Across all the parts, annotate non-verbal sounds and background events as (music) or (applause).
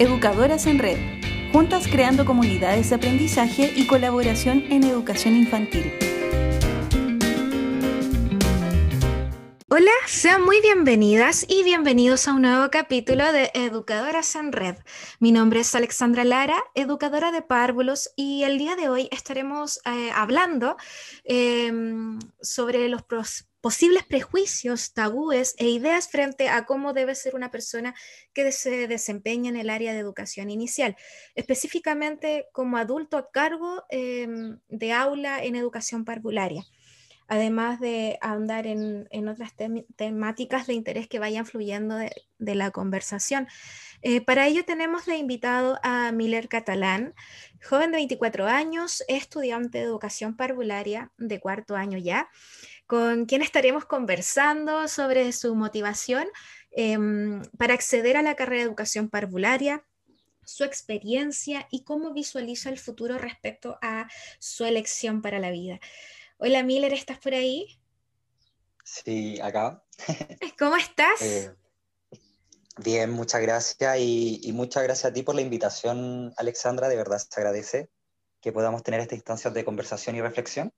Educadoras en Red, juntas creando comunidades de aprendizaje y colaboración en educación infantil. Hola, sean muy bienvenidas y bienvenidos a un nuevo capítulo de Educadoras en Red. Mi nombre es Alexandra Lara, educadora de párvulos, y el día de hoy estaremos eh, hablando em, sobre los posibles prejuicios, tabúes e ideas frente a cómo debe ser una persona que se desempeña en el área de educación inicial, específicamente como adulto a cargo em, de aula en educación parvularia además de ahondar en, otras temáticas de interés que vayan fluyendo de, la conversación. Eh, para ello tenemos de invitado a Miller Catalán, joven de 24 años, estudiante de educación parvularia de cuarto año ya, con quien estaremos conversando sobre su motivación em, para acceder a la carrera de educación parvularia, su experiencia y cómo visualiza el futuro respecto a su elección para la vida. Hola Miller, ¿estás por ahí? Sí, acá. (laughs) ¿Cómo estás? Eh, bien, muchas gracias y, muchas gracias a ti por la invitación, Alexandra, de verdad se agradece que podamos tener esta instancia de conversación y reflexión.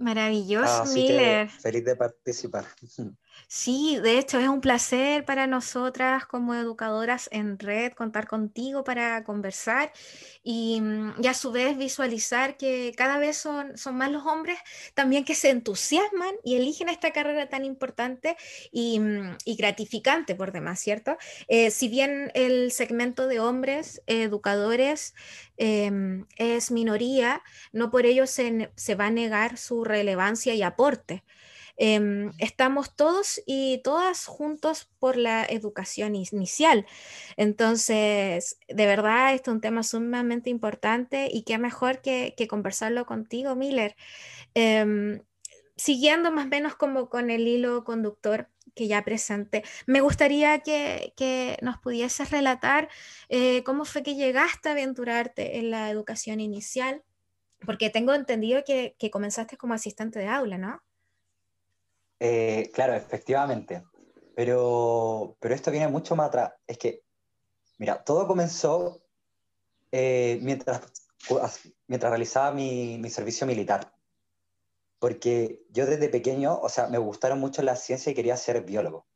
Maravilloso, Miller. Feliz de participar. (laughs) Sí, de hecho es un placer para nosotras como educadoras en red contar contigo para conversar y, mm, a su vez visualizar que cada vez son, son más los hombres también que se entusiasman y eligen esta carrera tan importante y, mm, gratificante por demás, ¿cierto? Eh, si bien el segmento de hombres educadores em, es minoría, no por ello se, se va a negar su relevancia y aporte. Em, estamos todos y todas juntos por la educación inicial. Entonces, de verdad, esto es un tema sumamente importante y qué mejor que, conversarlo contigo, Miller. Em, siguiendo más o menos como con el hilo conductor que ya presenté, me gustaría que, nos pudieses relatar eh, cómo fue que llegaste a aventurarte en la educación inicial, porque tengo entendido que, que comenzaste como asistente de aula, ¿no? Eh, claro, efectivamente. Pero, pero esto viene mucho más atrás. Es que, mira, todo comenzó eh, mientras, mientras realizaba mi, mi, servicio militar. Porque yo desde pequeño, o sea, me gustaron mucho la ciencia y quería ser biólogo.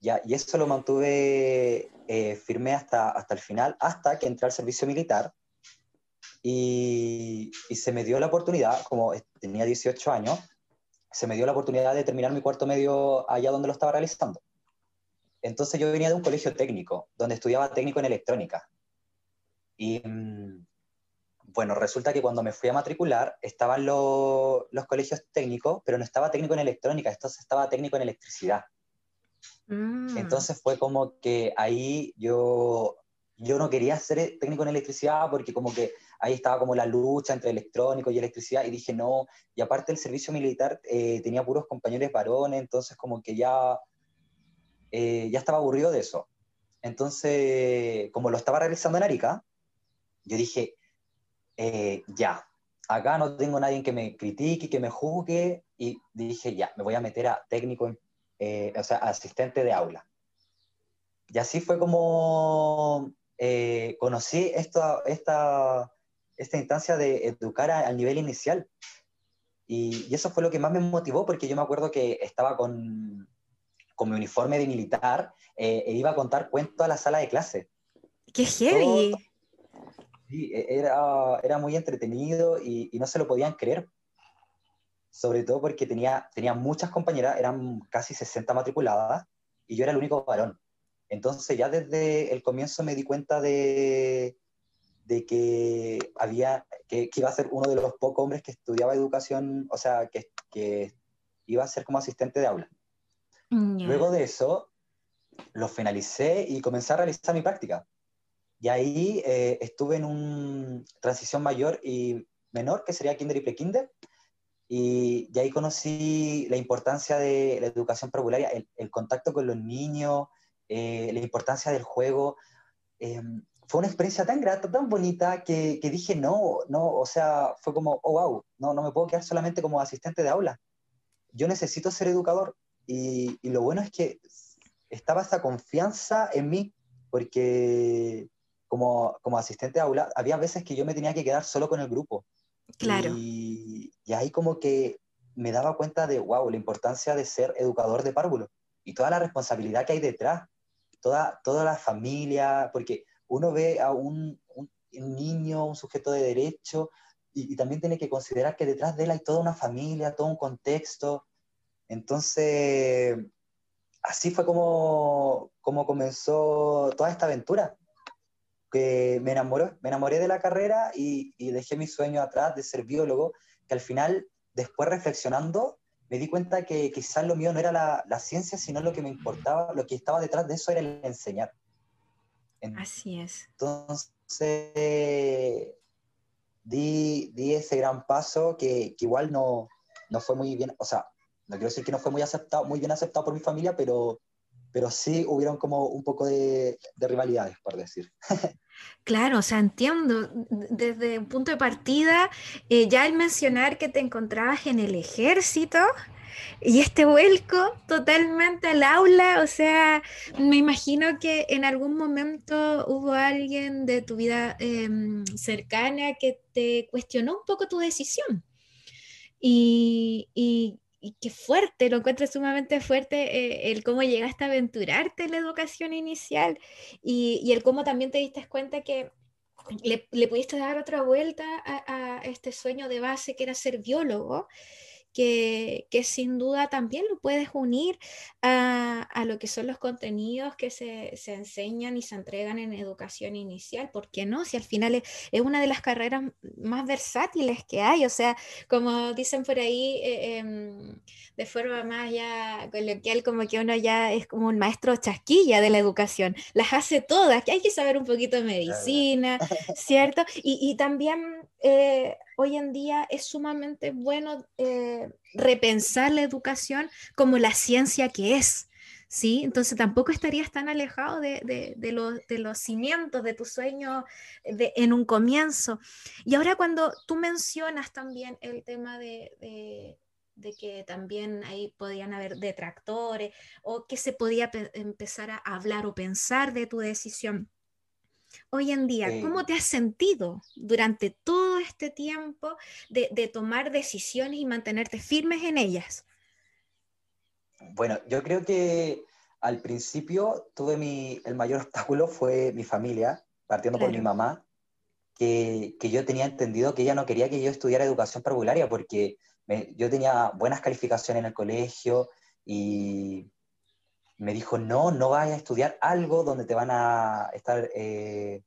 Ya, y eso lo mantuve eh, firme hasta, hasta el final, hasta que entré al servicio militar. Y, y se me dio la oportunidad, como tenía 18 años, se me dio la oportunidad de terminar mi cuarto medio allá donde lo estaba realizando. Entonces yo venía de un colegio técnico, donde estudiaba técnico en electrónica. Y mm, bueno, resulta que cuando me fui a matricular estaban los colegios técnicos, pero no estaba técnico en electrónica, entonces estaba técnico en electricidad. Mm. Entonces fue como que ahí yo, yo no quería ser técnico en electricidad porque como que ahí estaba como la lucha entre electrónico y electricidad y dije no, y aparte el servicio militar eh, tenía puros compañeros varones, entonces como que ya, eh, ya estaba aburrido de eso. Entonces, como lo estaba realizando en Arica, yo dije, eh, ya, acá no tengo nadie que me critique, que me juzgue, y dije, ya, me voy a meter a técnico, o sea, asistente de aula. Y así fue como conocí esta, esta, esta instancia de educar al nivel inicial. Y, eso fue lo que más me motivó, porque yo me acuerdo que estaba con, con mi uniforme de militar eh, e iba a contar cuentos a la sala de clase. ¡Qué heavy! sí, e, era, era muy entretenido y, y, no se lo podían creer. Sobre todo porque tenía, tenía muchas compañeras, eran casi 60 matriculadas, y yo era el único varón. Entonces ya desde el comienzo me di cuenta de, de que había, que, iba a ser uno de los pocos hombres que estudiaba educación, o sea, que, que iba a ser como asistente de aula. Mm, Luego de eso, lo finalicé y comencé a realizar mi práctica. Y ahí eh, estuve en una transición mayor y menor, que sería kinder y prekinder, y, y ahí conocí la importancia de la educación prepararia, el, el, contacto con los niños, eh, la importancia del juego. Eh, fue una experiencia tan grata, tan bonita, que, que, dije, no, no, o sea, fue como, oh, wow, no, no me puedo quedar solamente como asistente de aula. Yo necesito ser educador. Y, y lo bueno es que estaba esa confianza en mí, porque como, como asistente de aula, había veces que yo me tenía que quedar solo con el grupo. Claro. Y, y ahí como que me daba cuenta de, wow, la importancia de ser educador de párvulo y toda la responsabilidad que hay detrás, toda, toda la familia, porque uno ve a un, un, niño, un sujeto de derecho, y, también tiene que considerar que detrás de él hay toda una familia, todo un contexto. Entonces, así fue como, como comenzó toda esta aventura. Que me enamoré, me enamoré de la carrera y, y dejé mi sueño atrás de ser biólogo, que al final, después reflexionando, me di cuenta que quizás lo mío no era la, la, ciencia, sino lo que me importaba, lo que estaba detrás de eso era el enseñar. Así es. Entonces, di, di ese gran paso que, que, igual no, no fue muy bien, o sea, no quiero decir que no fue muy, aceptado, muy bien aceptado por mi familia, pero, pero sí hubieron como un poco de, de rivalidades, por decir. (laughs) Claro, o sea, entiendo, desde un punto de partida, eh, ya el mencionar que te encontrabas en el ejército y este vuelco totalmente al aula, o sea, me imagino que en algún momento hubo alguien de tu vida eh, cercana que te cuestionó un poco tu decisión. Y, y, qué fuerte, lo encuentro sumamente fuerte eh, el cómo llegaste a aventurarte en la educación inicial y, el cómo también te diste cuenta que le, le pudiste dar otra vuelta a, este sueño de base que era ser biólogo que, que, sin duda también lo puedes unir a, a, lo que son los contenidos que se, se, enseñan y se entregan en educación inicial. ¿Por qué no? Si al final es, es, una de las carreras más versátiles que hay. O sea, como dicen por ahí, eh, eh, de forma más ya coloquial, como que uno ya es como un maestro chasquilla de la educación. Las hace todas, que hay que saber un poquito de medicina, (laughs) ¿cierto? Y, y también eh, hoy en día es sumamente bueno eh, repensar la educación como la ciencia que es. ¿Sí? Entonces tampoco estarías tan alejado de, de, los, de los, cimientos de tu sueño en un comienzo. Y ahora cuando tú mencionas también el tema de, que también ahí podían haber detractores o que se podía empezar a hablar o pensar de tu decisión, Hoy en día, sí. ¿cómo te has sentido durante todo este tiempo de, de, tomar decisiones y mantenerte firmes en ellas? Bueno, yo creo que al principio tuve mi, el mayor obstáculo fue mi familia, partiendo claro. por mi mamá, que, que, yo tenía entendido que ella no quería que yo estudiara educación parvularia porque me, yo tenía buenas calificaciones en el colegio y, me dijo, no, no vayas a estudiar algo donde te van a estar eh,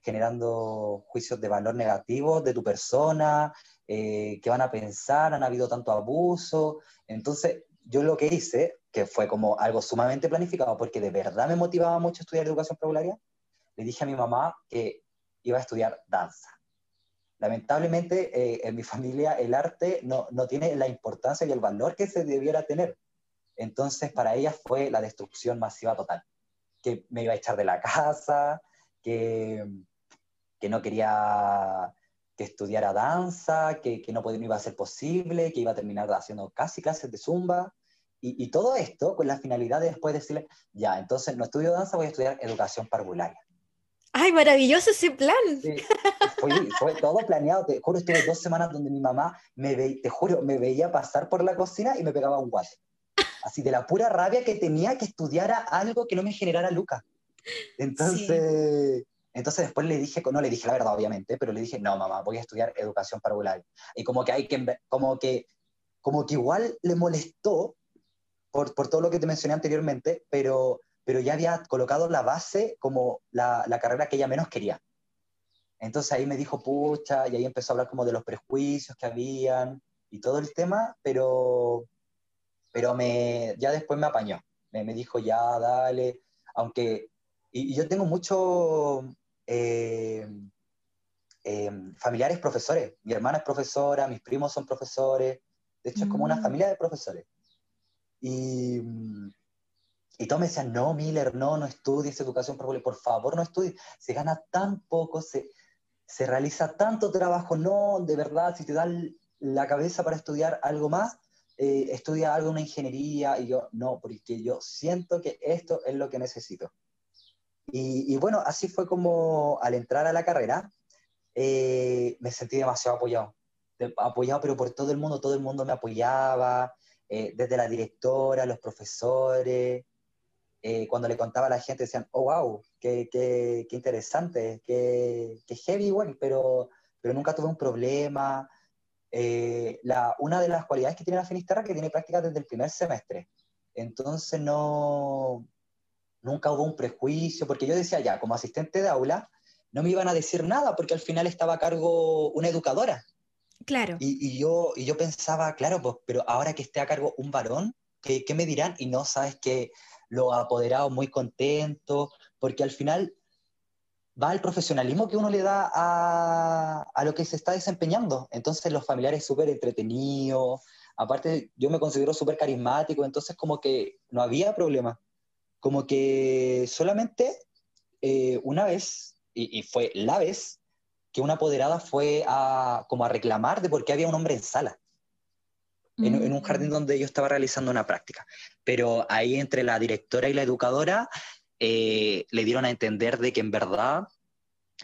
generando juicios de valor negativo de tu persona, eh, que van a pensar, han habido tanto abuso. Entonces, yo lo que hice, que fue como algo sumamente planificado, porque de verdad me motivaba mucho estudiar educación prepararia, le dije a mi mamá que iba a estudiar danza. Lamentablemente, eh, en mi (laughs) familia el arte no, no tiene la importancia y el valor que se debiera tener. Entonces, para ella fue la destrucción masiva total. Que me iba a echar de la casa, que, que no quería que estudiara danza, que, que no, podía, no, iba a ser posible, que iba a terminar haciendo casi clases de zumba. Y, y, todo esto con la finalidad de después decirle, ya, entonces no estudio danza, voy a estudiar educación parvularia. ¡Ay, maravilloso ese plan! Sí, fue, fue, todo planeado, te juro, estuve dos semanas donde mi mamá, me ve, te juro, me veía pasar por la cocina y me pegaba un guate así de la pura rabia que tenía que estudiara algo que no me generara lucas. Entonces, sí. entonces después le dije, no le dije la verdad obviamente, pero le dije, no mamá, voy a estudiar educación parvularia. Y como que hay que, como que, como que igual le molestó por, por todo lo que te mencioné anteriormente, pero, pero ya había colocado la base como la, la carrera que ella menos quería. Entonces ahí me dijo, pucha, y ahí empezó a hablar como de los prejuicios que habían y todo el tema, pero, pero me, ya después me apañó, me, me dijo, ya, dale, aunque, y, y yo tengo muchos eh, eh, familiares profesores, mi hermana es profesora, mis primos son profesores, de hecho mm. es como una familia de profesores. Y, y todos me decían, no, Miller, no, no estudies educación por, por favor, no estudies, se gana tan poco, se, se realiza tanto trabajo, no, de verdad, si te dan la cabeza para estudiar algo más, eh, estudia algo, una ingeniería, y yo, no, porque yo siento que esto es lo que necesito. Y, bueno, así fue como al entrar a la carrera, eh, me sentí demasiado apoyado. apoyado, pero por todo el mundo, todo el mundo me apoyaba, eh, desde la directora, los profesores. Eh, cuando le contaba a la gente, decían, oh, wow, qué, qué, qué interesante, qué, qué heavy, bueno, pero, pero nunca tuve un problema. La, una de las cualidades que tiene la Finisterra es que tiene prácticas desde el primer semestre. Entonces no, nunca hubo un prejuicio, porque yo decía ya, como asistente de aula, no me iban a decir nada porque al final estaba a cargo una educadora. Claro. Y, yo, y yo pensaba, claro, pues, pero ahora que esté a cargo un varón, ¿qué, qué me dirán? Y no, sabes que los apoderados muy contentos, porque al final va el profesionalismo que uno le da a, a lo que se está desempeñando. Entonces los familiares súper entretenidos, aparte yo me considero súper carismático, entonces como que no había problema. Como que solamente eh, una vez, y, fue la vez, que una apoderada fue a, como a reclamar de por qué había un hombre en sala. En, un jardín mm. donde yo estaba realizando una práctica. Pero ahí entre la directora y la educadora eh, le dieron a entender de que en verdad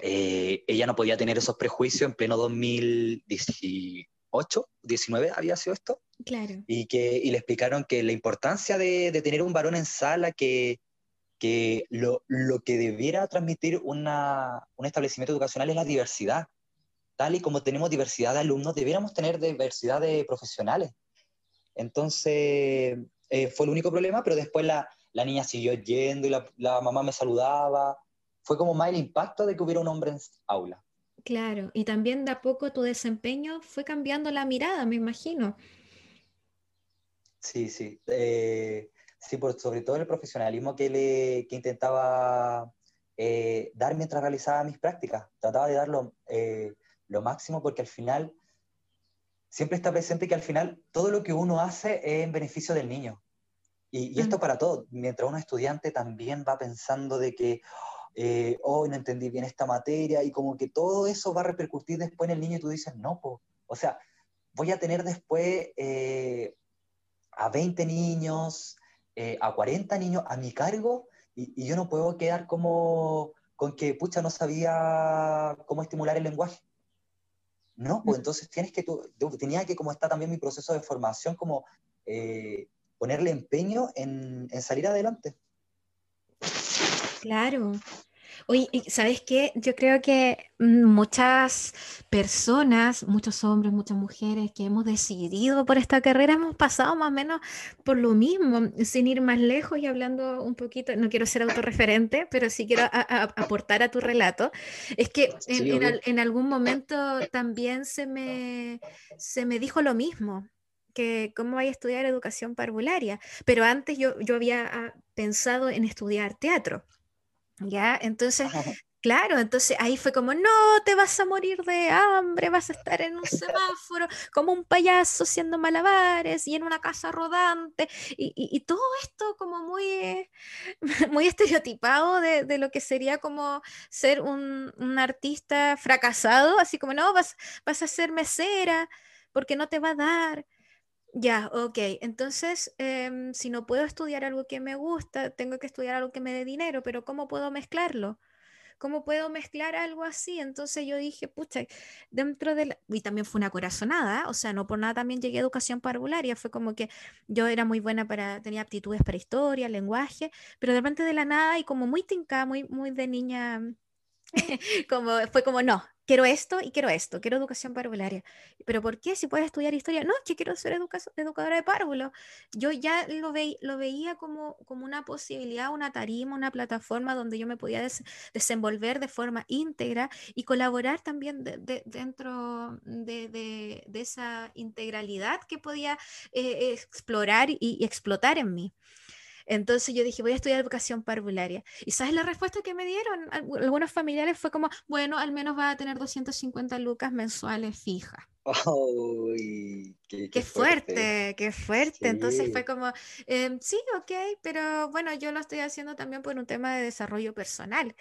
eh, ella no podía tener esos prejuicios en pleno 2018 8, 19 había sido esto. Claro. Y, que, y le explicaron que la importancia de, de tener un varón en sala, que, que lo, lo, que debiera transmitir una, un establecimiento educacional es la diversidad. Tal y como tenemos diversidad de alumnos, debiéramos tener diversidad de profesionales. Entonces, eh, fue el único problema, pero después la, la niña siguió yendo y la, la, mamá me saludaba. Fue como más el impacto de que hubiera un hombre en aula. Claro, y también de a poco tu desempeño fue cambiando la mirada, me imagino. Sí, sí. Eh, sí, por, sobre todo el profesionalismo que, le, que intentaba eh, dar mientras realizaba mis prácticas. Trataba de darlo eh, lo máximo porque al final siempre está presente que al final todo lo que uno hace es en beneficio del niño. Y, y esto mm. para todo. Mientras uno estudiante también va pensando de que eh, hoy no entendí bien esta materia, y como que todo eso va a repercutir después en el niño y tú dices, no, o sea, voy a tener después eh, a 20 niños, eh, a 40 niños a mi cargo, y, yo no puedo quedar como con que, pucha, no sabía cómo estimular el lenguaje. No, pues entonces tienes que, tú, tenía que, como está también mi proceso de formación, como ponerle empeño en, en salir adelante. Claro. Oye, ¿sabes qué? Yo creo que muchas personas, muchos hombres, muchas mujeres que hemos decidido por esta carrera hemos pasado más o menos por lo mismo, sin ir más lejos y hablando un poquito, no quiero ser autorreferente, pero sí quiero aportar a tu relato. Es que en, algún momento también se me, se me dijo lo mismo que cómo vaya a estudiar educación parvularia, pero antes yo, yo había ah, pensado en estudiar teatro. ¿Ya? Entonces, claro, entonces ahí fue como, no, te vas a morir de hambre, vas a estar en un semáforo como un payaso haciendo malabares y en una casa rodante y, todo esto como muy, (laughs) muy estereotipado de, lo que sería como ser un, artista fracasado, así como, no, vas, vas a ser mesera porque no te va a dar. Ya, ok. Entonces, em, si no puedo estudiar algo que me gusta, tengo que estudiar algo que me dé dinero, pero ¿cómo puedo mezclarlo? ¿Cómo puedo mezclar algo así? Entonces yo dije, pucha, dentro de la... Y también fue una corazonada, o sea, no por nada también llegué a educación parvularia, fue como que yo era muy buena para, tenía aptitudes para historia, lenguaje, pero de repente de la nada y como muy tinca, muy, muy de niña, (laughs) como, fue como, no, quiero esto y quiero esto, quiero educación parvularia. ¿Pero por qué? Si puedes estudiar historia. No, es quiero ser educadora de párvulos. Yo ya lo, veía como, como una posibilidad, una tarima, una plataforma donde yo me podía desenvolver de forma íntegra y colaborar también dentro de, esa integralidad que podía eh, explorar y explotar en mí. Entonces yo dije, voy a estudiar educación parvularia. ¿Y sabes la respuesta que me dieron? Algunos familiares fue como, bueno, al menos va a tener 250 lucas mensuales fijas. (laughs) qué, fuerte, qué fuerte. Entonces fue como, em, sí, ok, pero bueno, yo lo estoy haciendo también por un tema de desarrollo personal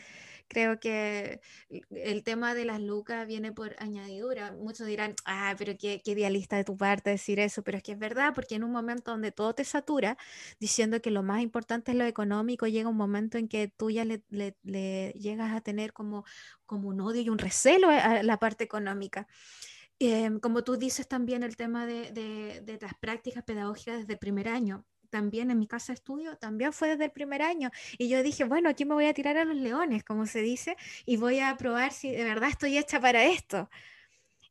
Creo que el tema de las lucas viene por añadidura. Muchos dirán, ah, pero qué, qué idealista de tu parte decir eso, pero es que es verdad, porque en un momento donde todo te satura, diciendo que lo más importante es lo económico, llega un momento en que tú ya le, llegas a tener como, como un odio y un recelo a la parte económica. Em, como tú dices también el tema de, de, de las prácticas pedagógicas desde el primer año también en mi casa de estudio, también fue desde el primer año. Y yo dije, bueno, aquí me voy a tirar a los leones, como se dice, y voy a probar si de verdad estoy hecha para esto.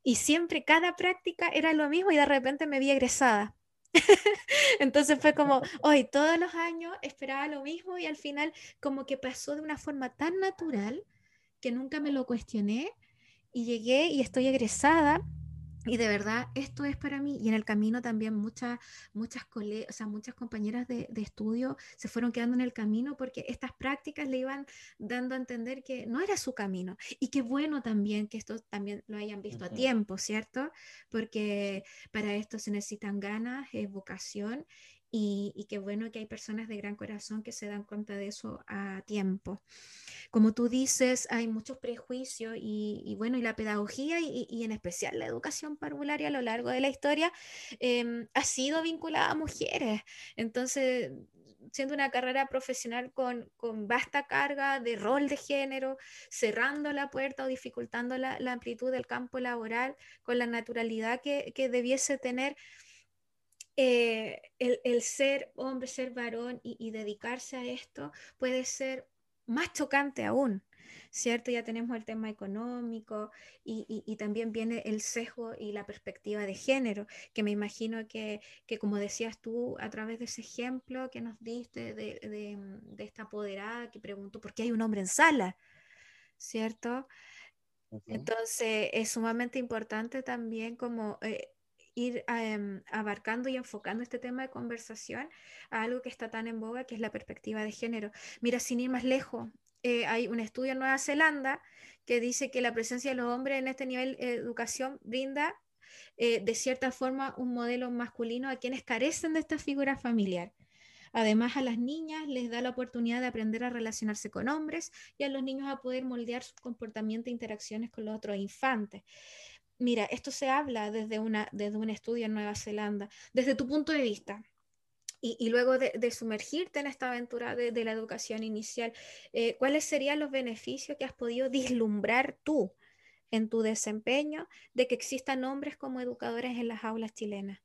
Y siempre, cada práctica era lo mismo y de repente me vi egresada. (laughs) Entonces fue como, hoy todos los años esperaba lo mismo y al final como que pasó de una forma tan natural que nunca me lo cuestioné y llegué y estoy egresada y de verdad, esto es para mí. Y en el camino también muchas, muchas, o sea, muchas compañeras de, de, estudio se fueron quedando en el camino porque estas prácticas le iban dando a entender que no era su camino. Y qué bueno también que esto también lo hayan visto a tiempo, ¿cierto? Porque para esto se necesitan ganas, es vocación y, y, qué bueno que hay personas de gran corazón que se dan cuenta de eso a tiempo. Como tú dices, hay muchos prejuicios y, bueno, y la pedagogía y, en especial la educación parvularia a lo largo de la historia em, ha sido vinculada a mujeres. Entonces, siendo una carrera profesional con, con, vasta carga de rol de género, cerrando la puerta o dificultando la, la amplitud del campo laboral con la naturalidad que, que debiese tener eh, el, ser hombre, ser varón y, dedicarse a esto puede ser más chocante aún, ¿cierto? Ya tenemos el tema económico y, también viene el sesgo y la perspectiva de género, que me imagino que, como decías tú, a través de ese ejemplo que nos diste de, esta apoderada que preguntó por qué hay un hombre en sala, ¿cierto? Entonces es sumamente importante también como... Eh, ir em, abarcando y enfocando este tema de conversación a algo que está tan en boga, que es la perspectiva de género. Mira, sin ir más lejos, eh, hay un estudio en Nueva Zelanda que dice que la presencia de los hombres en este nivel de educación brinda eh, de cierta forma un modelo masculino a quienes carecen de esta figura familiar. Además, a las niñas les da la oportunidad de aprender a relacionarse con hombres y a los niños a poder moldear su comportamiento e interacciones con los otros infantes. Mira, esto se habla desde, una, desde un estudio en Nueva Zelanda, desde tu punto de vista. Y, luego de, sumergirte en esta aventura de, la educación inicial, eh, ¿cuáles serían los beneficios que has podido vislumbrar tú en tu desempeño de que existan hombres como educadores en las aulas chilenas?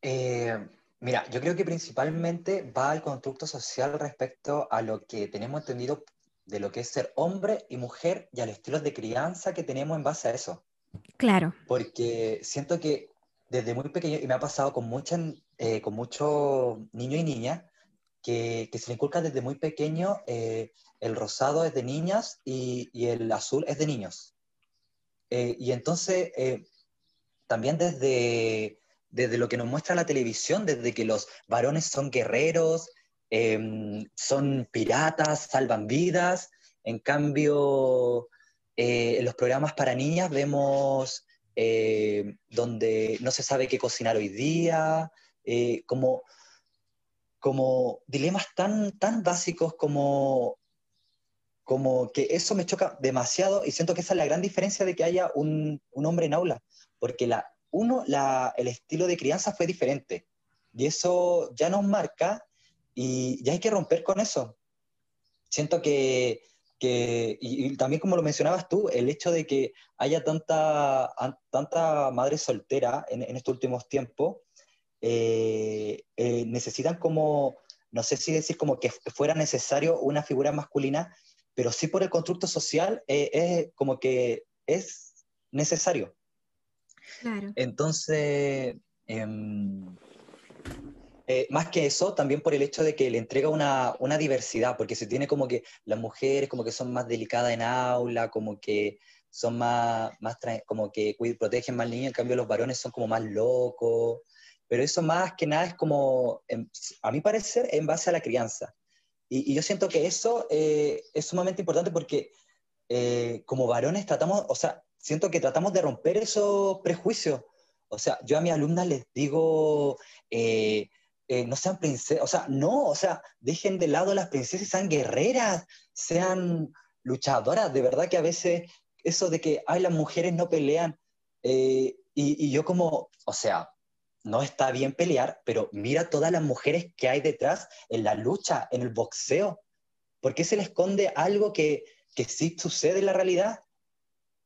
Eh, mira, yo creo que principalmente va al constructo social respecto a lo que tenemos entendido de lo que es ser hombre y mujer y al estilo de crianza que tenemos en base a eso. Claro. Porque siento que desde muy pequeño, y me ha pasado con, eh, con muchos niños y niñas, que, que, se le inculca desde muy pequeño eh, el rosado es de niñas y, y, el azul es de niños. Eh, y entonces, también desde, desde lo que nos muestra la televisión, desde que los varones son guerreros, Em, son piratas, salvan vidas. En cambio, eh, en los programas para niñas vemos eh, donde no se sabe qué cocinar hoy día, eh, como, como dilemas tan, tan básicos como, como que eso me choca demasiado y siento que esa es la gran diferencia de que haya un, un hombre en aula, porque la, uno, la, el estilo de crianza fue diferente y eso ya nos marca y ya hay que romper con eso. Siento que, que y, también como lo mencionabas tú, el hecho de que haya tanta, tanta madre soltera en, en estos últimos tiempos, eh, eh, necesitan como, no sé si decir como que fuera necesario una figura masculina, pero sí por el constructo social eh, es como que es necesario. Claro. Entonces, em, eh, más que eso, también por el hecho de que le entrega una, una, diversidad, porque se tiene como que las mujeres como que son más delicadas en aula, como que son más, más como que protegen más niños, en cambio los varones son como más locos, pero eso más que nada es como, a mi parecer, en base a la crianza. Y, yo siento que eso eh, es sumamente importante porque eh, como varones tratamos, o sea, siento que tratamos de romper esos prejuicios. O sea, yo a mis alumnas les digo, eh, no sean princesas, o sea, no, o sea, dejen de lado las princesas y sean guerreras, sean luchadoras, de verdad que a veces eso de que, ay, las mujeres no pelean, eh, y, yo como, o sea, no está bien pelear, pero mira todas las mujeres que hay detrás en la lucha, en el boxeo. ¿Por qué se le esconde algo que, que sí sucede en la realidad?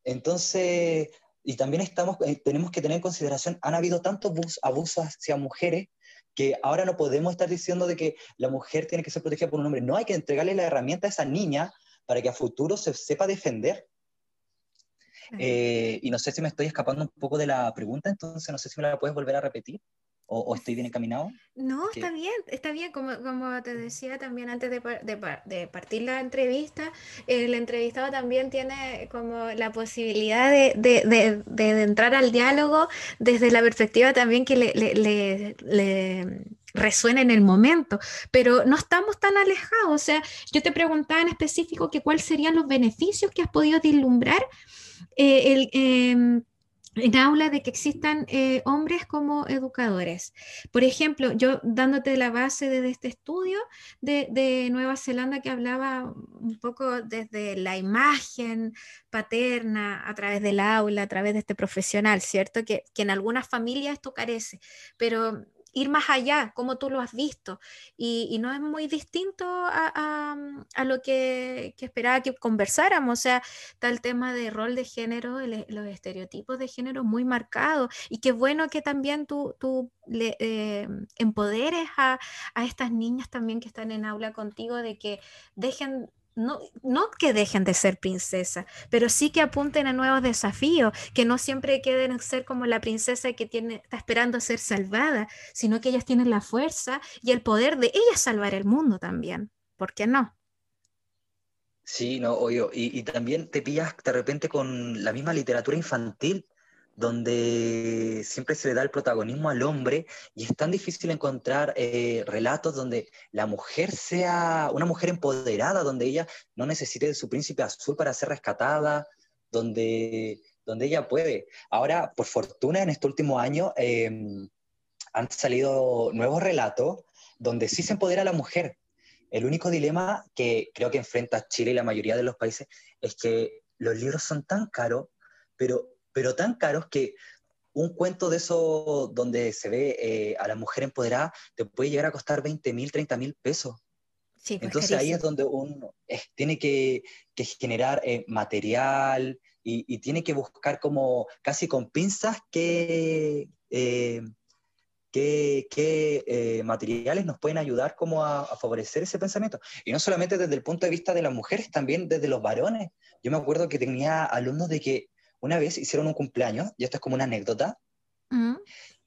Entonces, y también estamos, eh, tenemos que tener en consideración, han habido tantos abusos hacia mujeres que ahora no podemos estar diciendo de que la mujer tiene que ser protegida por un hombre. No, hay que entregarle la herramienta a esa niña para que a futuro se sepa defender. Eh, y no sé si me estoy escapando un poco de la pregunta, entonces no sé si me la puedes volver a repetir. ¿O, estoy bien encaminado? No, está bien, está bien. Como, como te decía también antes de, de, partir la entrevista, el entrevistado también tiene como la posibilidad de, de entrar al diálogo desde la perspectiva también que le, le, le, resuena en el momento, pero no estamos tan alejados. O sea, yo te preguntaba en específico que cuáles serían los beneficios que has podido vislumbrar eh, el, em, en aula de que existan eh, hombres como educadores. Por ejemplo, yo dándote la base de, este estudio de, Nueva Zelanda que hablaba un poco desde la imagen paterna a través del aula, a través de este profesional, ¿cierto? Que, que en algunas familias esto carece, pero ir más allá, como tú lo has visto. Y, no es muy distinto a, lo que, esperaba que conversáramos. O sea, está el tema de rol de género, los estereotipos de género muy marcados. Y qué bueno que también tú, tú le, eh, empoderes a, a estas niñas también que están en aula contigo de que dejen no, no que dejen de ser princesas, pero sí que apunten a nuevos desafíos, que no siempre queden ser como la princesa que tiene, está esperando ser salvada, sino que ellas tienen la fuerza y el poder de ellas salvar el mundo también. ¿Por qué no? Sí, no, oye, y, y también te pillas de repente con la misma literatura infantil donde siempre se le da el protagonismo al hombre y es tan difícil encontrar eh, relatos donde la mujer sea una mujer empoderada, donde ella no necesite de su príncipe azul para ser rescatada, donde, donde ella puede. Ahora, por fortuna, en este último año em, han salido nuevos relatos donde sí se empodera a la mujer. El único dilema que creo que enfrenta Chile y la mayoría de los países es que los libros son tan caros, pero pero tan caros que un cuento de eso donde se ve eh, a la mujer empoderada te puede llegar a costar 20 mil, 30 mil pesos. Sí, pues Entonces ahí es donde uno tiene que, generar eh, material y, tiene que buscar como casi con pinzas qué, eh, qué, materiales nos pueden ayudar como a, a, favorecer ese pensamiento. Y no solamente desde el punto de vista de las mujeres, también desde los varones. Yo me acuerdo que tenía alumnos de que una vez hicieron un cumpleaños, y esto es como una anécdota, mm.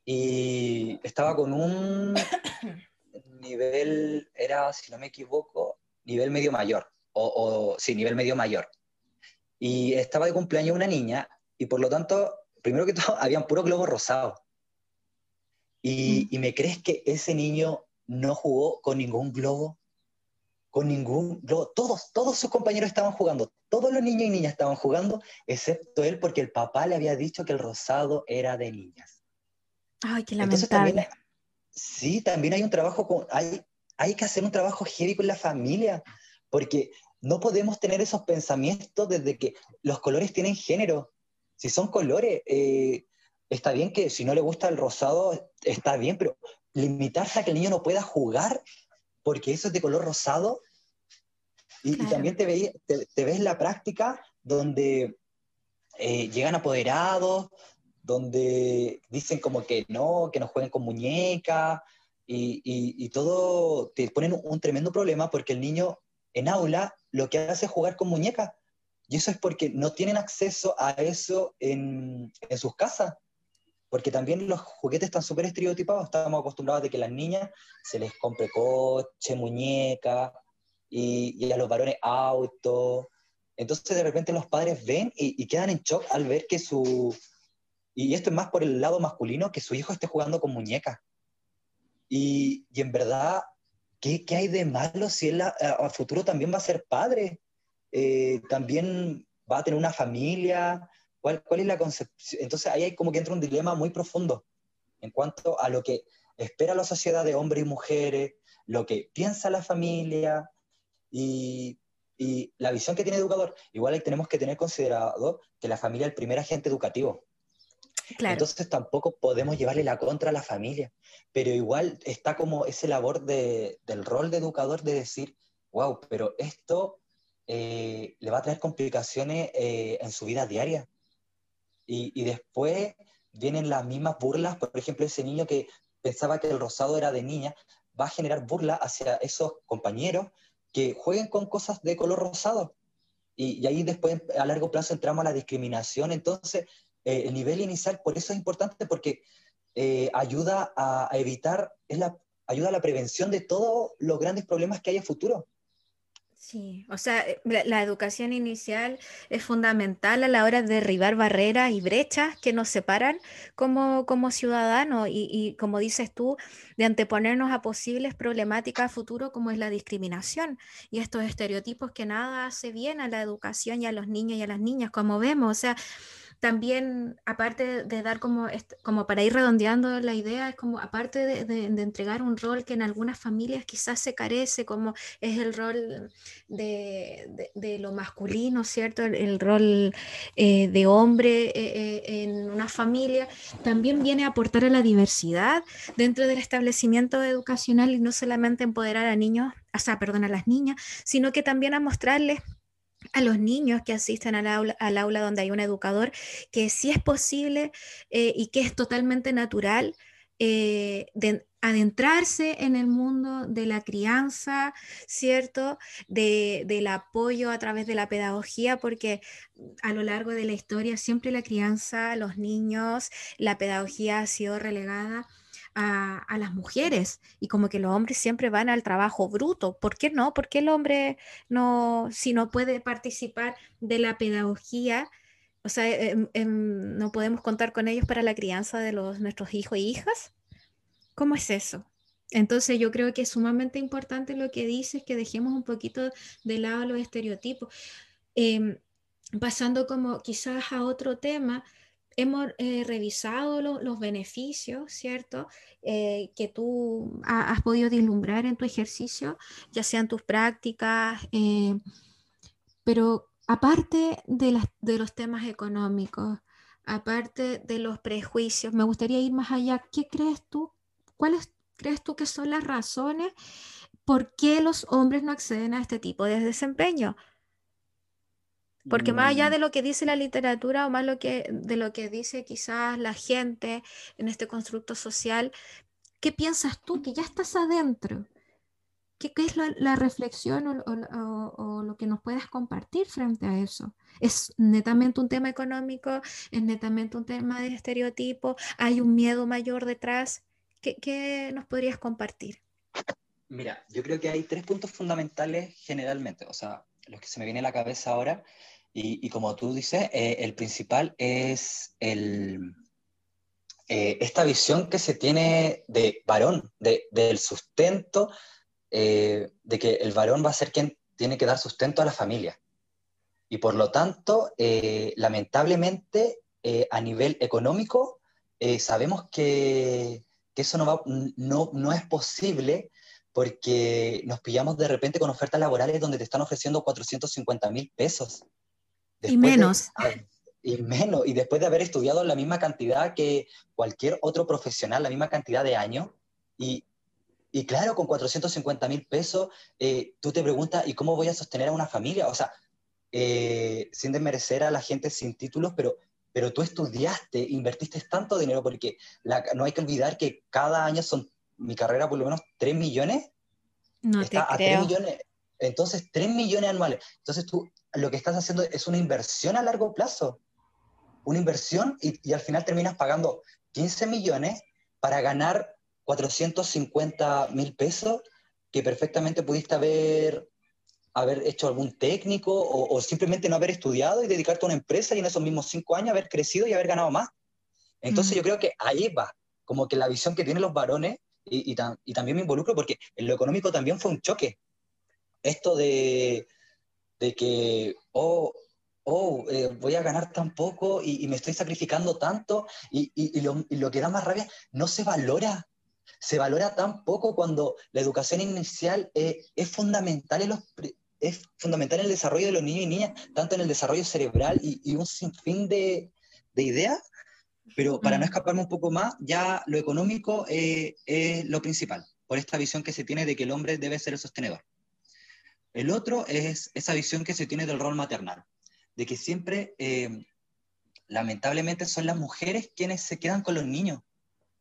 y estaba con un (coughs) nivel, era, si no me equivoco, nivel medio mayor, o, sí, nivel medio mayor. Y estaba de cumpleaños una niña, y por lo tanto, primero que todo, (laughs) habían puro globos rosados. Y, mm. y me crees que ese niño no jugó con ningún globo con ningún, todos, todos sus compañeros estaban jugando, todos los niños y niñas estaban jugando, excepto él porque el papá le había dicho que el rosado era de niñas. Ay, qué lamentable. sí, también hay un trabajo, con, hay, hay que hacer un trabajo heavy con la familia, porque no podemos tener esos pensamientos desde que los colores tienen género. Si son colores, eh, está bien que si no le gusta el rosado, está bien, pero limitarse a que el niño no pueda jugar porque eso es de color rosado. Y, también te, te, ves la práctica donde eh, llegan apoderados, donde dicen como que no, que no jueguen con muñecas, y, y, todo, te ponen un, tremendo problema porque el niño en aula lo que hace es jugar con muñecas. Y eso es porque no tienen acceso a eso en, en sus casas. Porque también los juguetes están súper estereotipados, estamos acostumbrados a que las niñas se les compre coche, muñeca, y, a los varones auto. Entonces de repente los padres ven y, quedan en shock al ver que su... Y esto es más por el lado masculino, que su hijo esté jugando con muñecas. Y, en verdad, ¿qué, ¿qué, hay de malo si él a, futuro también va a ser padre? Eh, también va a tener una familia, ¿Cuál, es la concepción? Entonces ahí hay como que entra un dilema muy profundo en cuanto a lo que, espera la sociedad de hombres y mujeres, lo que piensa la familia y, y la visión que tiene el educador. Igual tenemos que tener considerado que la familia es el primer agente educativo. Entonces tampoco podemos llevarle la contra a la familia, pero igual está como ese labor de, del rol de educador de decir, wow, pero esto eh, le va a traer complicaciones eh, en su vida diaria. Y, y, después vienen las mismas burlas, por ejemplo, ese niño que pensaba que el rosado era de niña, va a generar burla hacia esos compañeros que jueguen con cosas de color rosado. Y, y ahí después a largo plazo entramos a la discriminación. Entonces, eh, el nivel inicial, por eso es importante, porque eh, ayuda a, evitar, es la, ayuda a la prevención de todos los grandes problemas que hay en futuro. Sí, o sea, eh, la, educación inicial es fundamental a la hora de derribar barreras y brechas que nos separan como, como ciudadanos y, y, como dices tú, de anteponernos a posibles problemáticas a futuro como es la discriminación y estos estereotipos que nada hace bien a la educación y a los niños y a las niñas, como vemos, o sea, también, aparte de dar como, como para ir redondeando la idea, es como aparte de, entregar un rol que en algunas familias quizás se carece, como es el rol de, lo masculino, ¿cierto? El, rol eh, de hombre eh, eh, en una familia, también viene a aportar a la diversidad dentro del establecimiento educacional y no solamente empoderar a niños, o sea, perdón, a las niñas, sino que también a mostrarles a los niños que asisten al aula, al aula donde hay un educador, que sí es posible eh, y que es totalmente natural eh, de adentrarse en el mundo de la crianza, ¿cierto? De, del apoyo a través de la pedagogía, porque a lo largo de la historia siempre la crianza, los niños, la pedagogía ha sido relegada a, las mujeres y como que los hombres siempre van al trabajo bruto. ¿Por qué no? ¿Por qué el hombre no, si no puede participar de la pedagogía? O sea, em, em, no podemos contar con ellos para la crianza de los, nuestros hijos e hijas. ¿Cómo es eso? Entonces yo creo que es sumamente importante lo que dices, que dejemos un poquito de lado los estereotipos. Em, pasando como quizás a otro tema, hemos eh, revisado los beneficios, ¿cierto? Eh, que tú has podido vislumbrar en tu ejercicio, ya sean tus prácticas, eh, pero aparte de, de los temas económicos, aparte de los prejuicios, me gustaría ir más allá. ¿Qué crees tú? ¿Cuáles crees tú que son las razones por qué los hombres no acceden a este tipo de desempeño? Porque más allá de mm. lo que dice la literatura o más lo que, de lo que dice quizás la gente en este constructo social, ¿qué piensas tú que ya estás adentro? ¿Qué, qué es la, reflexión o, o, lo que nos puedes compartir frente a eso? ¿Es netamente un tema económico? ¿Es netamente un tema de estereotipo? ¿Hay un miedo mayor detrás? ¿Qué, qué nos podrías compartir? Mira, yo creo que hay tres puntos fundamentales generalmente, o sea, los que se me viene a la cabeza ahora y, como tú dices, eh, el principal es el, eh, esta visión que se tiene de varón, de, del sustento, eh, de que el varón va a ser quien tiene que dar sustento a la familia. Y por lo tanto, lamentablemente, a nivel económico, sabemos que, que eso no, va, no, no es posible porque nos pillamos de repente con ofertas laborales donde te están ofreciendo 450 mil pesos y menos. y menos, y después de haber estudiado la misma cantidad que cualquier otro profesional, la misma cantidad de años, y, y claro, con 450 mil pesos, eh, tú te preguntas, ¿y cómo voy a sostener a una familia? O sea, eh, sin desmerecer a la gente sin títulos, pero, pero tú estudiaste, invertiste tanto dinero, porque no hay que olvidar que cada año son, mi carrera por lo menos 3 millones. No te creo. A 3 millones, entonces, 3 millones anuales. Entonces, tú lo que estás haciendo es una inversión a largo plazo. Una inversión y, al final terminas pagando 15 millones para ganar 450 mil pesos que perfectamente pudiste haber, haber hecho algún técnico o, simplemente no haber estudiado y dedicarte a una empresa y en esos mismos cinco años haber crecido y haber ganado más. Entonces mm. yo creo que ahí va, como que la visión que tienen los varones y, y también me involucro porque en lo económico también fue un choque esto de, que, oh, oh eh, voy a ganar tan poco y, me estoy sacrificando tanto y, lo, que da más rabia, no se valora. se valora tan poco cuando la educación inicial eh, es, fundamental en los, es fundamental en el desarrollo de los niños y niñas, tanto en el desarrollo cerebral y, un sinfín de, de ideas, pero para no mm. escaparme un poco más, ya lo económico eh, es lo principal, por esta visión que se tiene de que el hombre debe ser el sostenedor. El otro es esa visión que se tiene del rol maternal, de que siempre, eh, lamentablemente, son las mujeres quienes se quedan con los niños.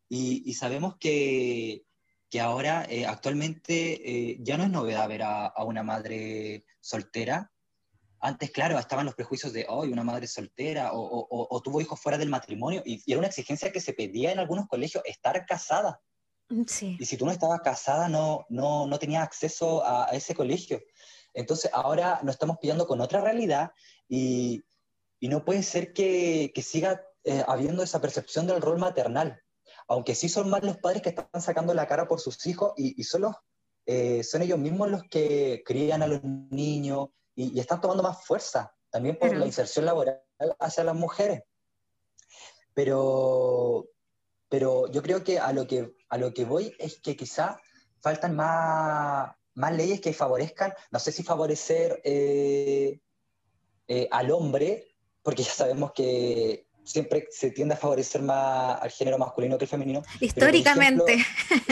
Y, sabemos que, que ahora, eh, actualmente, ya no es novedad ver a, a una madre soltera, antes, claro, estaban los prejuicios de, hoy una madre soltera o, tuvo hijos fuera del matrimonio y, era una exigencia que se pedía en algunos colegios, estar casada. Sí. Y si tú no estabas casada, no, no, no tenías acceso a, ese colegio. Entonces, ahora nos estamos pillando con otra realidad y, y no puede ser que, que siga eh, habiendo esa percepción del rol maternal. Aunque sí son más los padres que están sacando la cara por sus hijos y, y son, eh, son ellos mismos los que crían a los niños, y, están tomando más fuerza, también por la inserción laboral hacia las mujeres. Pero, pero yo creo que a lo que, a lo que voy es que quizá faltan más, más leyes que favorezcan, no sé si favorecer eh, eh, al hombre, porque ya sabemos que siempre se tiende a favorecer más al género masculino que el femenino. Históricamente.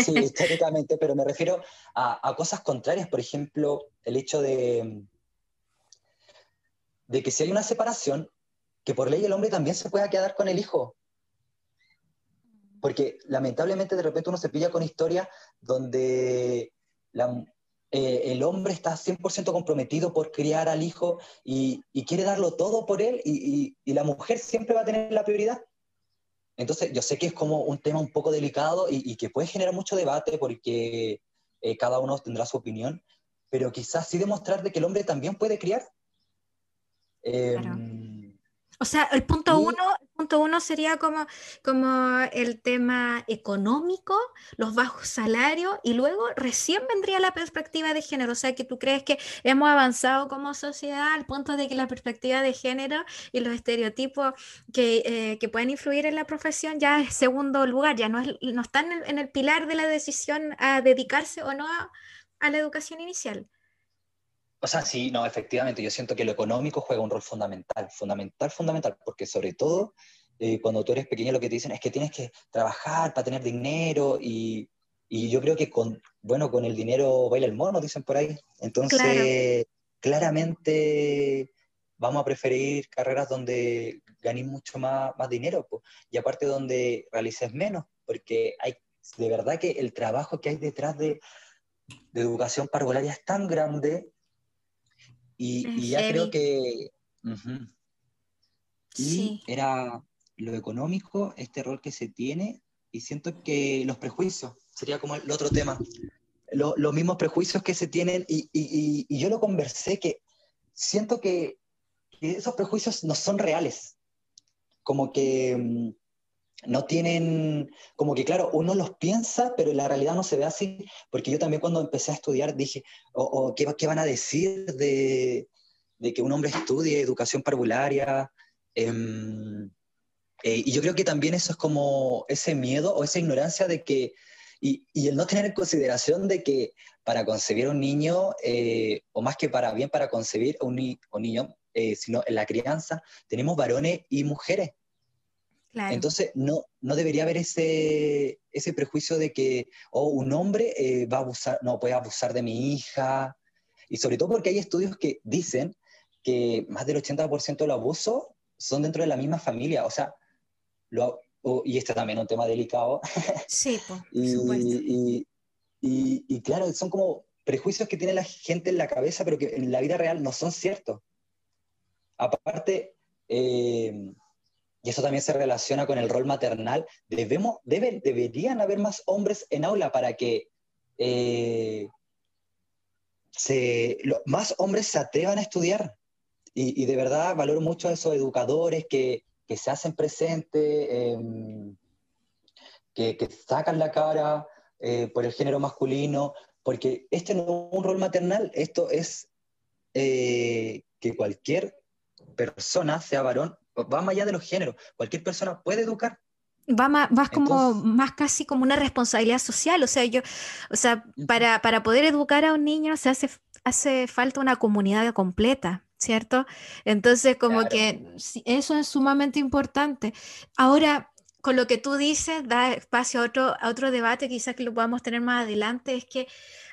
sí, (laughs) históricamente, pero me refiero a, a, cosas contrarias, por ejemplo, el hecho de, de que si hay una separación, que por ley el hombre también se pueda quedar con el hijo. Porque lamentablemente de repente uno se pilla con historias donde eh, el hombre está 100% comprometido por criar al hijo y, quiere darlo todo por él y, la mujer siempre va a tener la prioridad. Entonces yo sé que es como un tema un poco delicado y, que puede generar mucho debate porque eh, cada uno tendrá su opinión, pero quizás sí demostrar de que el hombre también puede criar Em, o sea, el punto, uno, punto uno sería como, como el tema económico, los bajos salarios, y luego recién vendría la perspectiva de género. O sea, que tú crees que hemos avanzado como sociedad al punto de que la perspectiva de género y los estereotipos que, eh, que pueden influir en la profesión ya es segundo lugar, ya no, es, no están en, el pilar de la decisión a dedicarse o no a la educación inicial. O sea, sí, no, efectivamente, yo siento que lo económico juega un rol fundamental, fundamental, fundamental, porque sobre todo eh, cuando tú eres pequeño lo que te dicen es que tienes que trabajar para tener dinero y, y yo creo que con, bueno, con el dinero baila el mono, dicen por ahí. Entonces, claramente vamos a preferir carreras donde ganes mucho más, más dinero y aparte donde realices menos, porque hay de verdad que el trabajo que hay detrás de, de educación parvularia es tan grande y, ya creo que... Y era lo económico, este rol que se tiene, y siento que los prejuicios, sería como el otro tema, los mismos prejuicios que se tienen, y, y, y, yo lo conversé, que siento que, que, esos prejuicios no son reales, como que mm, no tienen, como que claro, uno los piensa, pero en la realidad no se ve así, porque yo también cuando empecé a estudiar dije, o ¿qué, ¿qué, van a decir de, de, que un hombre estudie educación parvularia? Em, eh, y yo creo que también eso es como ese miedo o esa ignorancia de que, y, y el no tener en consideración de que para concebir un niño, eh, o más que para bien para concebir un, un niño, eh, sino en la crianza, tenemos varones y mujeres. Entonces, no, no debería haber ese, ese prejuicio de que oh, un hombre eh, va a abusar, no puede abusar de mi hija. Y sobre todo porque hay estudios que dicen que más del 80% de los abusos son dentro de la misma familia. O sea, lo, y este también es un tema delicado. (laughs) Sí, por y, y, y, y, claro, son como prejuicios que tiene la gente en la cabeza, pero que en la vida real no son ciertos. Aparte, eh, y eso también se relaciona con el rol maternal, debemos, deberían haber más hombres en aula para que eh, se, más hombres se atrevan a estudiar. Y, de verdad valoro mucho a esos educadores que, que se hacen presentes, em, que, que, sacan la cara eh, por el género masculino, porque este no es un rol maternal, esto es eh, que cualquier persona, sea varón va más allá de los géneros. Cualquier persona puede educar. va más, como más casi como una responsabilidad social. O sea, yo, o sea, para, para poder educar a un niño se hace, hace falta una comunidad completa. ¿Cierto? Entonces, como que eso es sumamente importante. Ahora, con lo que tú dices, da espacio a otro, a otro debate, quizás que lo podamos tener más adelante, es que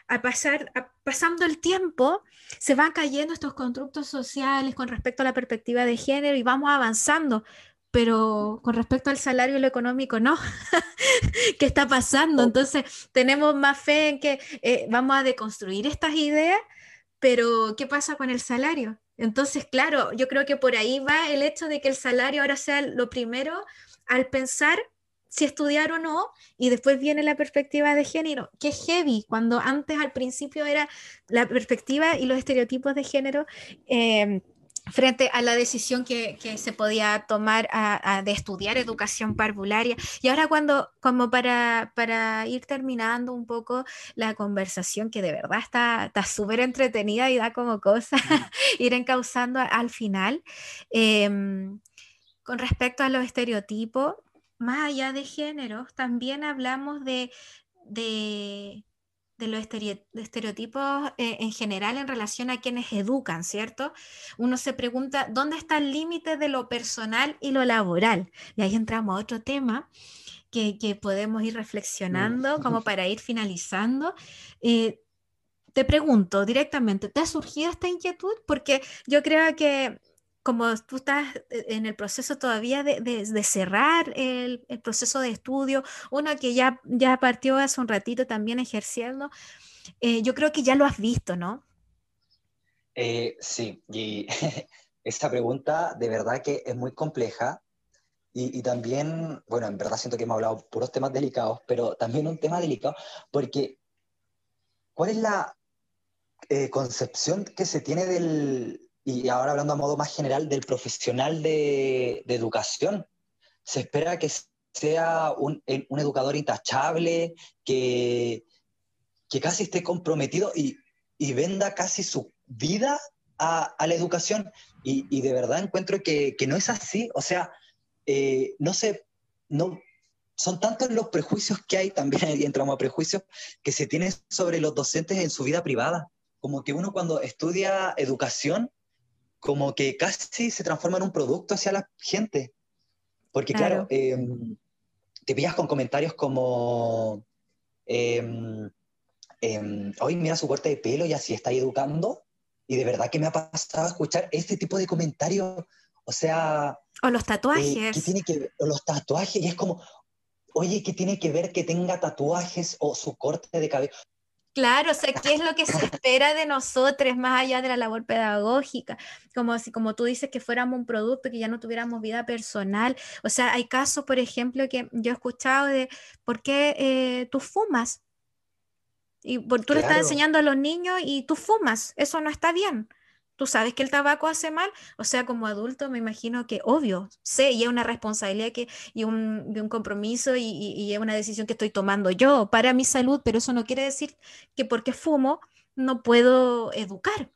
a pasar, pasando el tiempo, se van cayendo estos constructos sociales con respecto a la perspectiva de género y vamos avanzando, pero con respecto al salario y lo económico, no. (laughs) ¿Qué está pasando? Entonces, tenemos más fe en que eh, vamos a deconstruir estas ideas, pero ¿qué pasa con el salario? Entonces, claro, yo creo que por ahí va el hecho de que el salario ahora sea lo primero al pensar si estudiar o no, y después viene la perspectiva de género, que es heavy, cuando antes al principio era la perspectiva y los estereotipos de género. Eh, frente a la decisión que, se podía tomar de estudiar educación parvularia. Y ahora cuando, como para, para, ir terminando un poco la conversación, que de verdad está súper entretenida y da como cosa (laughs) ir encauzando al final, em, con respecto a los estereotipos, más allá de géneros, también hablamos de, de, los estereotipos eh, en general en relación a quienes educan, ¿cierto? Uno se pregunta, ¿dónde está el límite de lo personal y lo laboral? Y ahí entramos a otro tema. Que, podemos ir reflexionando como (laughs) para ir finalizando. Eh, te pregunto directamente, ¿te ha surgido esta inquietud? Porque yo creo que como tú estás eh, en el proceso todavía de, cerrar el, proceso de estudio, uno que ya, ya partió hace un ratito también ejerciendo, eh, yo creo que ya lo has visto, ¿no? Eh, sí, y (laughs) esa pregunta de verdad que es muy compleja y, también, bueno, en verdad siento que hemos hablado puros temas delicados, pero también un tema delicado porque ¿cuál es la concepción que se tiene del, y ahora hablando a modo más general del profesional de, educación, se espera que sea un, un educador intachable, que, que, casi esté comprometido y, y, venda casi su vida a, a la educación. Y, y, de verdad encuentro que, que, no es así. O sea, eh, no sé, no, son tantos los prejuicios que hay, también ahí entramos a prejuicios, que se tienen sobre los docentes en su vida privada. Como que uno cuando estudia educación como que casi se transforma en un producto hacia la gente. Porque claro, em, te pillas con comentarios como, eh, hoy mira su corte de pelo y así está educando. Y de verdad que me ha pasado a escuchar este tipo de comentarios. O sea... O los tatuajes. Eh, tiene que, o los tatuajes. Y es como, oye, ¿qué tiene que ver que tenga tatuajes o su corte de cabello? Claro, o sea, ¿qué es lo que se espera de nosotros más allá de la labor pedagógica? Como si, como tú dices, que fuéramos un producto, que ya no tuviéramos vida personal. O sea, hay casos, por ejemplo, que yo he escuchado de por qué eh, tú fumas. Y por, tú le estás enseñando a los niños y tú fumas. Eso no está bien tú sabes que el tabaco hace mal, o sea, como adulto me imagino que obvio, sé, y es una responsabilidad que, y, un, un compromiso y, y, es una decisión que estoy tomando yo para mi salud, pero eso no quiere decir que porque fumo no puedo educar.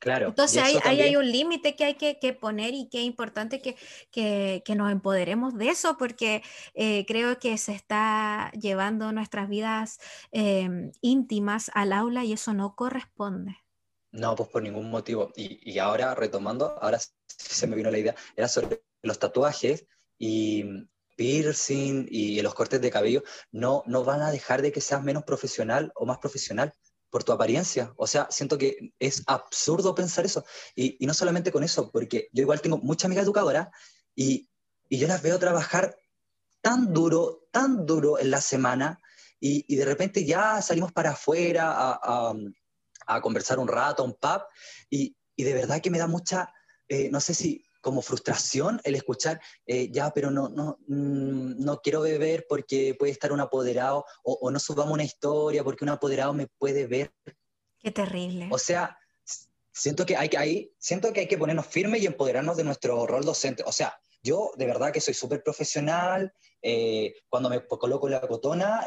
Claro. Entonces ahí, hay un límite que hay que, que, poner y que es importante que, que, que nos empoderemos de eso porque eh, creo que se está llevando nuestras vidas em, íntimas al aula y eso no corresponde. No, pues por ningún motivo. Y, y, ahora, retomando, ahora se me vino la idea, era sobre los tatuajes y piercing y los cortes de cabello, no, no van a dejar de que seas menos profesional o más profesional por tu apariencia. O sea, siento que es absurdo pensar eso. Y, y no solamente con eso, porque yo igual tengo muchas amigas educadoras y, y yo las veo trabajar tan duro, tan duro en la semana y, y de repente ya salimos para afuera a a conversar un rato, un pub, y, y de verdad que me da mucha, eh, no sé si como frustración el escuchar, eh, ya, pero no, no, mm, no quiero beber porque puede estar un apoderado, o, o, no subamos una historia porque un apoderado me puede ver. Qué terrible. O sea, siento que hay que, ahí, siento que, hay que ponernos firmes y empoderarnos de nuestro rol docente. O sea, yo de verdad que soy súper profesional, eh, cuando me coloco la cotona,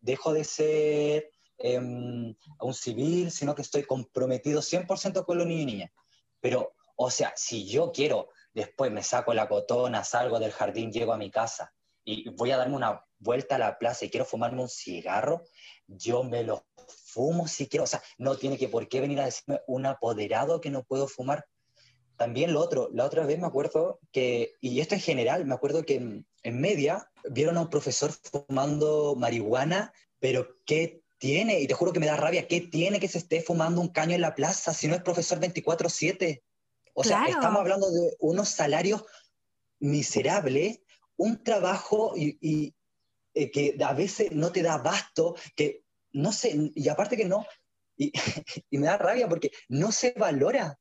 dejo de ser Em, a un civil, sino que estoy comprometido 100% con los niños y niñas. Pero, o sea, si yo quiero, después me saco la cotona, salgo del jardín, llego a mi casa y voy a darme una vuelta a la plaza y quiero fumarme un cigarro, yo me lo fumo si quiero. O sea, no tiene que por qué venir a decirme un apoderado que no puedo fumar. También lo otro, la otra vez me acuerdo que, y esto en general, me acuerdo que en, en media vieron a un profesor fumando marihuana, pero ¿qué tiene? Y te juro que me da rabia, ¿qué tiene que se esté fumando un caño en la plaza si no es profesor 24/7? O sea, estamos hablando de unos salarios miserables, un trabajo y, eh, que a veces no te da abasto, que no sé, y aparte que no, y, (laughs) y, me da rabia porque no se valora.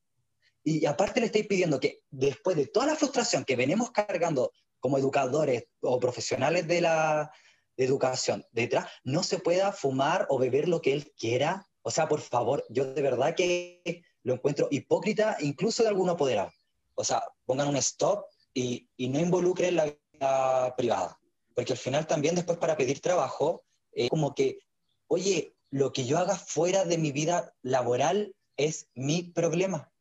Y aparte le estoy pidiendo que después de toda la frustración que venimos cargando como educadores o profesionales de la educación detrás, no se pueda fumar o beber lo que él quiera. O sea, por favor, yo de verdad que lo encuentro hipócrita, incluso de alguno apoderado. O sea, pongan un stop y, y no involucren la vida privada. Porque al final también después para pedir trabajo, es como que, oye, lo que yo haga fuera de mi vida laboral es mi problema.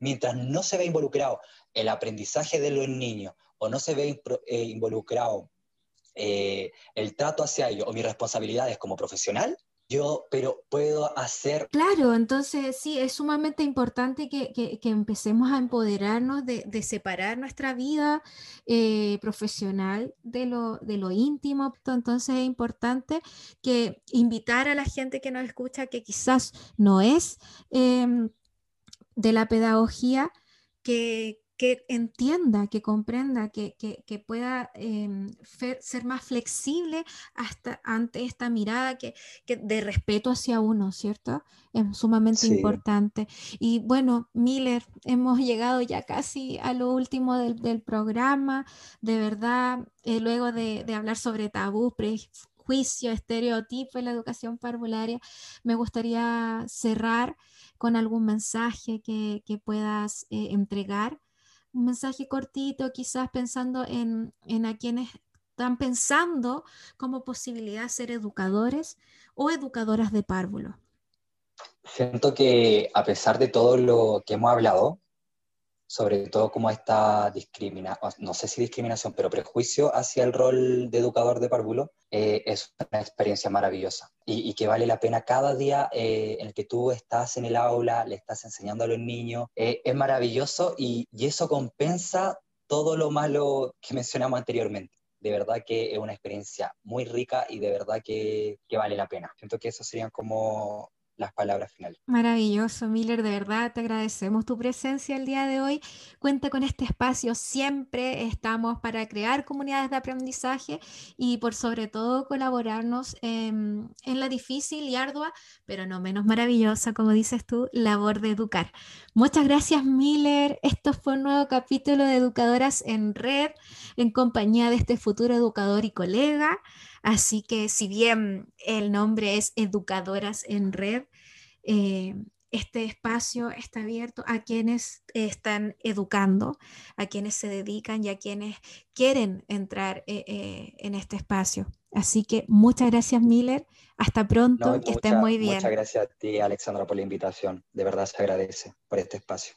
Mientras no se ve involucrado el aprendizaje de los niños o no se ve eh, involucrado eh, el trato hacia ellos o mis responsabilidades como profesional, yo, pero puedo hacer... Claro, entonces sí, es sumamente importante que, que, empecemos a empoderarnos de, de separar nuestra vida eh, profesional de lo, de lo íntimo. Entonces es importante que invitar a la gente que nos escucha, que quizás no es em, de la pedagogía, que, que entienda, que comprenda, que, que, pueda em, ser más flexible hasta ante esta mirada que, de respeto hacia uno, ¿cierto? Es sumamente importante. Y bueno, Miller, (laughs) hemos llegado ya casi a lo último del, programa. De verdad, eh, luego de, hablar sobre tabú, prejuicio, estereotipo en la educación parvularia, me gustaría cerrar con algún mensaje que, puedas eh, entregar un mensaje cortito, quizás pensando en, a quienes están pensando como posibilidad ser educadores o educadoras de párvulo. Siento que a pesar de todo lo que hemos hablado, sobre todo como esta discriminación, no sé si discriminación, pero prejuicio hacia el rol de educador de párvulo, eh, es una experiencia maravillosa y, que vale la pena cada día eh, en el que tú estás en el aula, le estás enseñando a los niños, eh, es maravilloso y, y eso compensa todo lo malo que mencionamos anteriormente de verdad que es una experiencia muy rica y de verdad que, que, vale la pena. Siento que eso serían como las palabras finales. Maravilloso, Miller, de verdad te agradecemos tu presencia el día de hoy. Cuenta con este espacio, siempre estamos para crear comunidades de aprendizaje y por sobre todo colaborarnos en, en la difícil y ardua, pero no menos maravillosa, como dices tú, labor de educar. Muchas gracias, Miller. Esto fue un nuevo capítulo de Educadoras en Red, en compañía de este futuro educador y colega. Así que si bien el nombre es Educadoras en Red, eh, este espacio está abierto a quienes están educando, a quienes se dedican y a quienes quieren entrar eh, eh, en este espacio. Así que muchas gracias, Miller. Hasta pronto, que estén muy bien. Muchas gracias a ti, Alexandra, por la invitación. De verdad se agradece por este espacio.